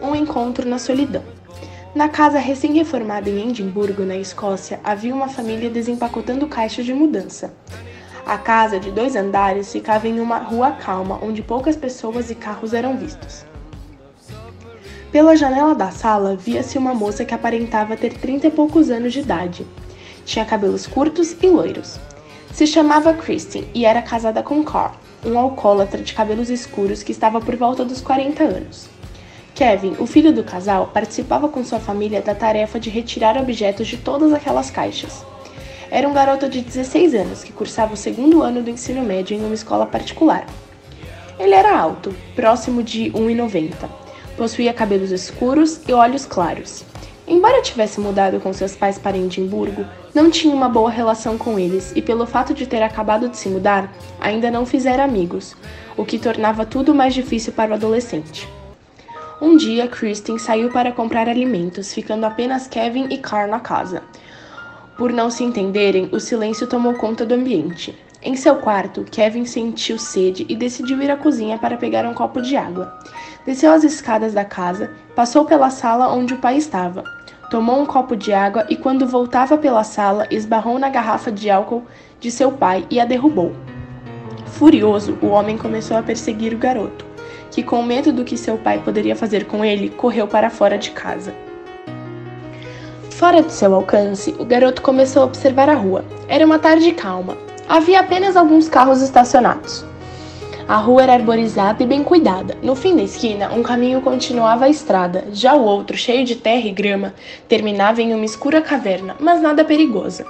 Um encontro na solidão. Na casa recém-reformada em Edimburgo, na Escócia, havia uma família desempacotando caixas de mudança. A casa, de dois andares, ficava em uma rua calma, onde poucas pessoas e carros eram vistos. Pela janela da sala, via-se uma moça que aparentava ter trinta e poucos anos de idade. Tinha cabelos curtos e loiros. Se chamava Christine e era casada com Carl, um alcoólatra de cabelos escuros que estava por volta dos 40 anos. Kevin, o filho do casal, participava com sua família da tarefa de retirar objetos de todas aquelas caixas. Era um garoto de 16 anos que cursava o segundo ano do ensino médio em uma escola particular. Ele era alto, próximo de 1,90. Possuía cabelos escuros e olhos claros. Embora tivesse mudado com seus pais para Edimburgo, não tinha uma boa relação com eles e, pelo fato de ter acabado de se mudar, ainda não fizera amigos, o que tornava tudo mais difícil para o adolescente. Um dia, Kristen saiu para comprar alimentos, ficando apenas Kevin e Carl na casa. Por não se entenderem, o silêncio tomou conta do ambiente. Em seu quarto, Kevin sentiu sede e decidiu ir à cozinha para pegar um copo de água. Desceu as escadas da casa, passou pela sala onde o pai estava, tomou um copo de água e, quando voltava pela sala, esbarrou na garrafa de álcool de seu pai e a derrubou. Furioso, o homem começou a perseguir o garoto, que, com medo do que seu pai poderia fazer com ele, correu para fora de casa. Fora de seu alcance, o garoto começou a observar a rua. Era uma tarde calma. Havia apenas alguns carros estacionados. A rua era arborizada e bem cuidada. No fim da esquina, um caminho continuava a estrada, já o outro, cheio de terra e grama, terminava em uma escura caverna, mas nada perigosa.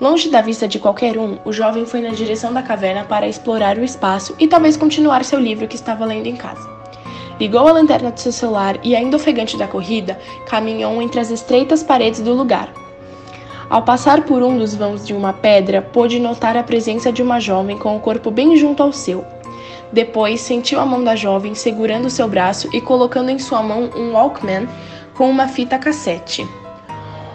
Longe da vista de qualquer um, o jovem foi na direção da caverna para explorar o espaço e talvez continuar seu livro que estava lendo em casa. Ligou a lanterna de seu celular e, ainda ofegante da corrida, caminhou entre as estreitas paredes do lugar. Ao passar por um dos vãos de uma pedra, pôde notar a presença de uma jovem com o corpo bem junto ao seu. Depois, sentiu a mão da jovem segurando seu braço e colocando em sua mão um Walkman com uma fita cassete.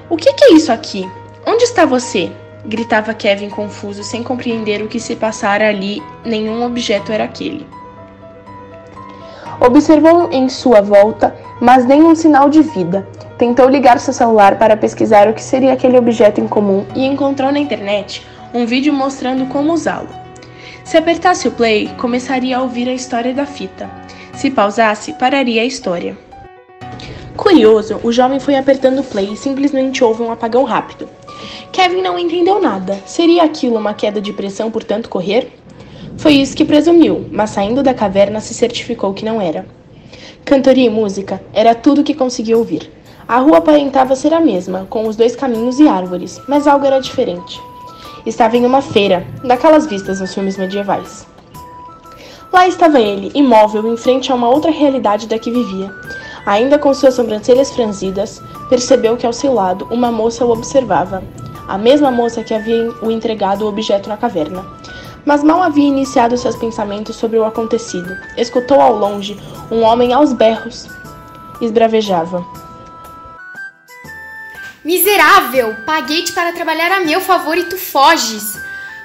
O que, que é isso aqui? Onde está você? gritava Kevin confuso, sem compreender o que se passara ali, nenhum objeto era aquele. Observou em sua volta, mas nenhum sinal de vida. Tentou ligar seu celular para pesquisar o que seria aquele objeto em comum e encontrou na internet um vídeo mostrando como usá-lo. Se apertasse o play, começaria a ouvir a história da fita. Se pausasse, pararia a história. Curioso, o jovem foi apertando o play e simplesmente houve um apagão rápido. Kevin não entendeu nada. Seria aquilo uma queda de pressão por tanto correr? Foi isso que presumiu, mas saindo da caverna se certificou que não era. Cantoria e música era tudo que conseguiu ouvir. A rua aparentava ser a mesma, com os dois caminhos e árvores, mas algo era diferente. Estava em uma feira, daquelas vistas nos filmes medievais. Lá estava ele, imóvel, em frente a uma outra realidade da que vivia. Ainda com suas sobrancelhas franzidas, percebeu que ao seu lado uma moça o observava. A mesma moça que havia o entregado o objeto na caverna mas mal havia iniciado seus pensamentos sobre o acontecido. Escutou ao longe um homem aos berros. Esbravejava. Miserável! Paguei-te para trabalhar a meu favor e tu foges.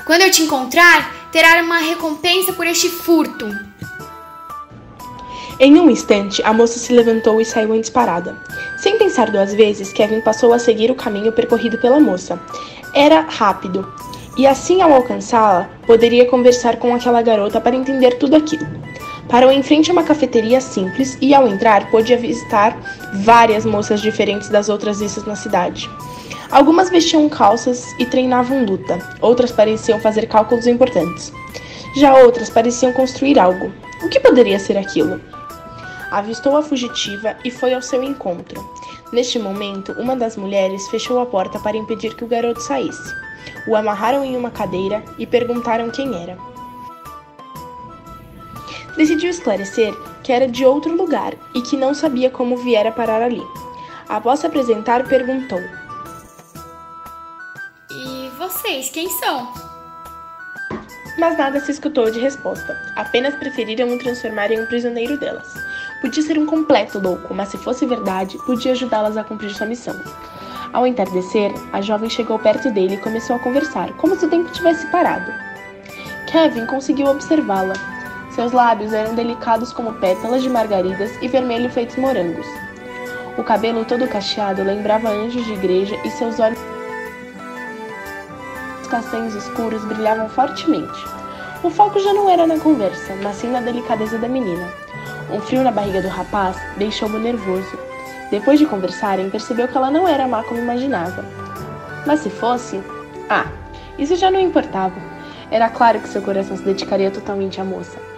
Quando eu te encontrar, terá uma recompensa por este furto. Em um instante, a moça se levantou e saiu em disparada. Sem pensar duas vezes, Kevin passou a seguir o caminho percorrido pela moça. Era rápido, e assim, ao alcançá-la, poderia conversar com aquela garota para entender tudo aquilo. Parou em frente a uma cafeteria simples e, ao entrar, pôde avistar várias moças diferentes das outras vistas na cidade. Algumas vestiam calças e treinavam luta, outras pareciam fazer cálculos importantes. Já outras pareciam construir algo. O que poderia ser aquilo? Avistou a fugitiva e foi ao seu encontro. Neste momento, uma das mulheres fechou a porta para impedir que o garoto saísse o amarraram em uma cadeira e perguntaram quem era. Decidiu esclarecer que era de outro lugar e que não sabia como viera parar ali. Após se apresentar, perguntou: E vocês, quem são? Mas nada se escutou de resposta, apenas preferiram o transformar em um prisioneiro delas. Podia ser um completo louco, mas se fosse verdade, podia ajudá-las a cumprir sua missão. Ao entardecer, a jovem chegou perto dele e começou a conversar, como se o tempo tivesse parado. Kevin conseguiu observá-la. Seus lábios eram delicados como pétalas de margaridas e vermelho feitos morangos. O cabelo todo cacheado lembrava anjos de igreja e seus olhos castanhos escuros brilhavam fortemente. O foco já não era na conversa, mas sim na delicadeza da menina. Um frio na barriga do rapaz deixou-o nervoso. Depois de conversarem, percebeu que ela não era má como imaginava. Mas se fosse. Ah, isso já não importava. Era claro que seu coração se dedicaria totalmente à moça.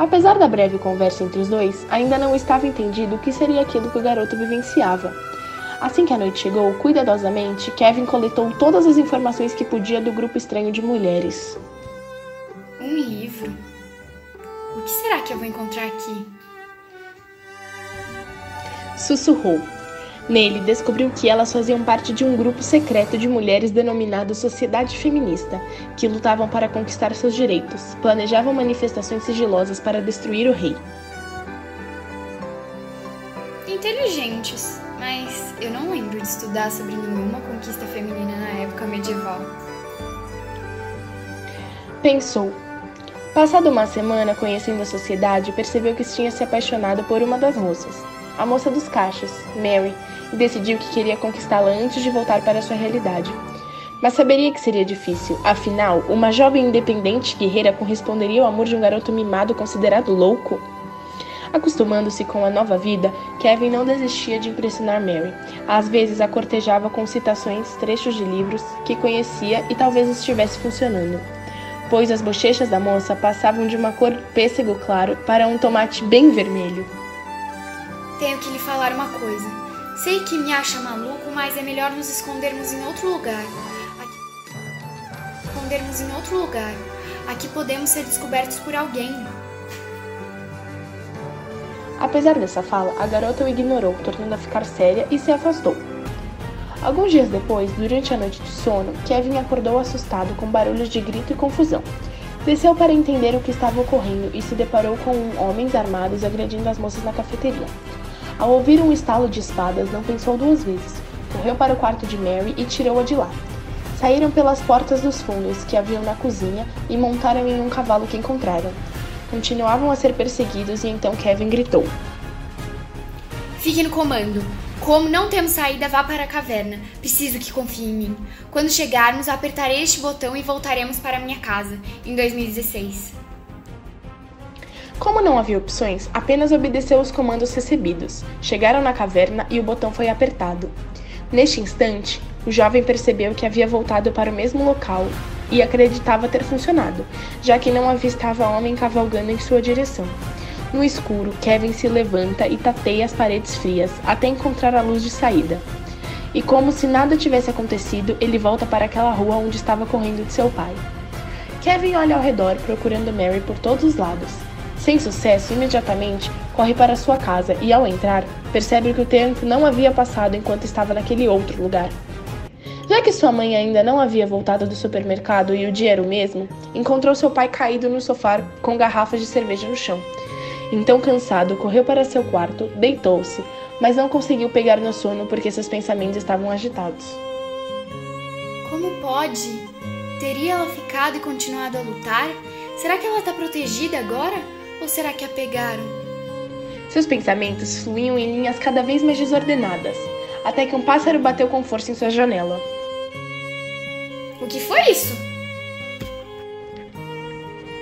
Apesar da breve conversa entre os dois, ainda não estava entendido o que seria aquilo que o garoto vivenciava. Assim que a noite chegou, cuidadosamente, Kevin coletou todas as informações que podia do grupo estranho de mulheres. Um livro? O que será que eu vou encontrar aqui? Sussurrou. Nele, descobriu que elas faziam parte de um grupo secreto de mulheres denominado Sociedade Feminista, que lutavam para conquistar seus direitos, planejavam manifestações sigilosas para destruir o rei. Inteligentes, mas eu não lembro de estudar sobre nenhuma conquista feminina na época medieval. Pensou. Passada uma semana conhecendo a sociedade, percebeu que tinha se apaixonado por uma das moças, a moça dos caixas, Mary, e decidiu que queria conquistá-la antes de voltar para sua realidade. Mas saberia que seria difícil, afinal, uma jovem independente guerreira corresponderia ao amor de um garoto mimado considerado louco? Acostumando-se com a nova vida, Kevin não desistia de impressionar Mary. Às vezes a cortejava com citações, trechos de livros que conhecia e talvez estivesse funcionando. Pois as bochechas da moça passavam de uma cor pêssego claro para um tomate bem vermelho. Tenho que lhe falar uma coisa. Sei que me acha maluco, mas é melhor nos escondermos em outro lugar. Aqui... Escondermos em outro lugar. Aqui podemos ser descobertos por alguém. Apesar dessa fala, a garota o ignorou, tornando a ficar séria e se afastou. Alguns dias depois, durante a noite de sono, Kevin acordou assustado com barulhos de grito e confusão. Desceu para entender o que estava ocorrendo e se deparou com homens armados agredindo as moças na cafeteria. Ao ouvir um estalo de espadas, não pensou duas vezes. Correu para o quarto de Mary e tirou-a de lá. Saíram pelas portas dos fundos que haviam na cozinha e montaram em um cavalo que encontraram. Continuavam a ser perseguidos e então Kevin gritou: Fique no comando. Como não temos saída, vá para a caverna. Preciso que confie em mim. Quando chegarmos, apertarei este botão e voltaremos para minha casa, em 2016. Como não havia opções, apenas obedeceu os comandos recebidos. Chegaram na caverna e o botão foi apertado. Neste instante, o jovem percebeu que havia voltado para o mesmo local e acreditava ter funcionado, já que não avistava homem cavalgando em sua direção. No escuro, Kevin se levanta e tateia as paredes frias até encontrar a luz de saída. E como se nada tivesse acontecido, ele volta para aquela rua onde estava correndo de seu pai. Kevin olha ao redor procurando Mary por todos os lados. Sem sucesso, imediatamente corre para sua casa e, ao entrar, percebe que o tempo não havia passado enquanto estava naquele outro lugar. Já que sua mãe ainda não havia voltado do supermercado e o dia era o mesmo, encontrou seu pai caído no sofá com garrafas de cerveja no chão. Então, cansado, correu para seu quarto, deitou-se, mas não conseguiu pegar no sono porque seus pensamentos estavam agitados. Como pode? Teria ela ficado e continuado a lutar? Será que ela está protegida agora? Ou será que a pegaram? Seus pensamentos fluíam em linhas cada vez mais desordenadas, até que um pássaro bateu com força em sua janela. O que foi isso?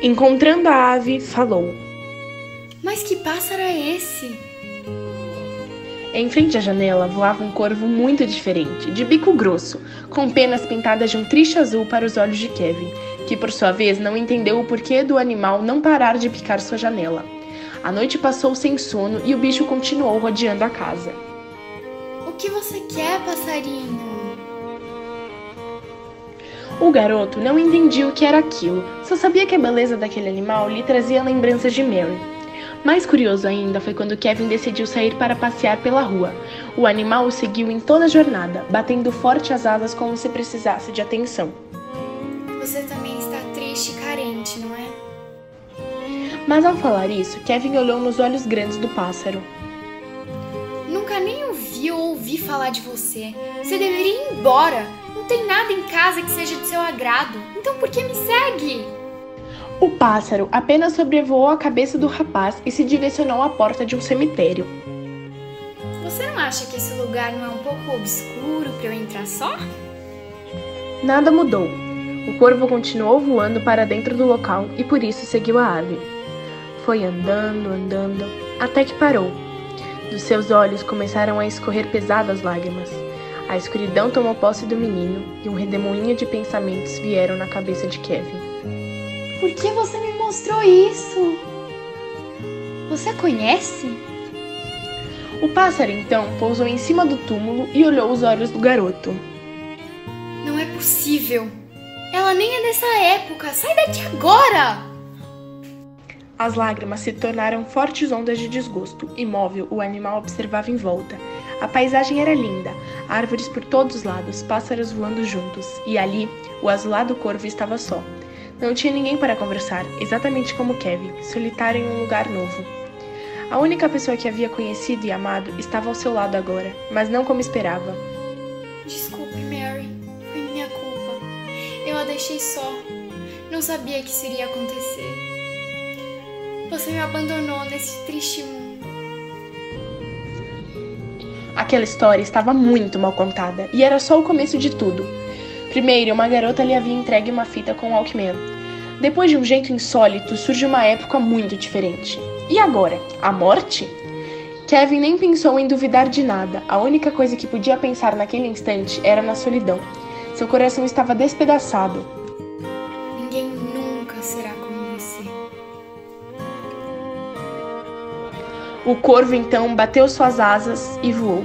Encontrando a ave, falou: Mas que pássaro é esse? Em frente à janela voava um corvo muito diferente, de bico grosso, com penas pintadas de um triste azul para os olhos de Kevin, que por sua vez não entendeu o porquê do animal não parar de picar sua janela. A noite passou sem sono e o bicho continuou rodeando a casa. O que você quer, passarinho? O garoto não entendia o que era aquilo, só sabia que a beleza daquele animal lhe trazia lembranças de Mary. Mais curioso ainda foi quando Kevin decidiu sair para passear pela rua. O animal o seguiu em toda a jornada, batendo forte as asas como se precisasse de atenção. Você também e carente, não é? Mas ao falar isso, Kevin olhou nos olhos grandes do pássaro. Nunca nem ouvi ou ouvi falar de você. Você deveria ir embora. Não tem nada em casa que seja de seu agrado. Então por que me segue? O pássaro apenas sobrevoou a cabeça do rapaz e se direcionou à porta de um cemitério. Você não acha que esse lugar não é um pouco obscuro para eu entrar só? Nada mudou. O corvo continuou voando para dentro do local e por isso seguiu a ave. Foi andando, andando, até que parou. Dos seus olhos começaram a escorrer pesadas lágrimas. A escuridão tomou posse do menino e um redemoinho de pensamentos vieram na cabeça de Kevin. Por que você me mostrou isso? Você conhece? O pássaro então pousou em cima do túmulo e olhou os olhos do garoto. Não é possível. Ela nem é dessa época. Sai daqui agora! As lágrimas se tornaram fortes ondas de desgosto. Imóvel, o animal observava em volta. A paisagem era linda, árvores por todos os lados, pássaros voando juntos, e ali o azulado corvo estava só. Não tinha ninguém para conversar, exatamente como Kevin, solitário em um lugar novo. A única pessoa que havia conhecido e amado estava ao seu lado agora, mas não como esperava. Desculpe, deixei só. Não sabia que isso iria acontecer. Você me abandonou nesse triste mundo. Aquela história estava muito mal contada e era só o começo de tudo. Primeiro, uma garota lhe havia entregue uma fita com o Walkman. Depois de um jeito insólito, surge uma época muito diferente. E agora? A morte? Kevin nem pensou em duvidar de nada. A única coisa que podia pensar naquele instante era na solidão. Seu coração estava despedaçado. Ninguém nunca será como você. O corvo então bateu suas asas e voou.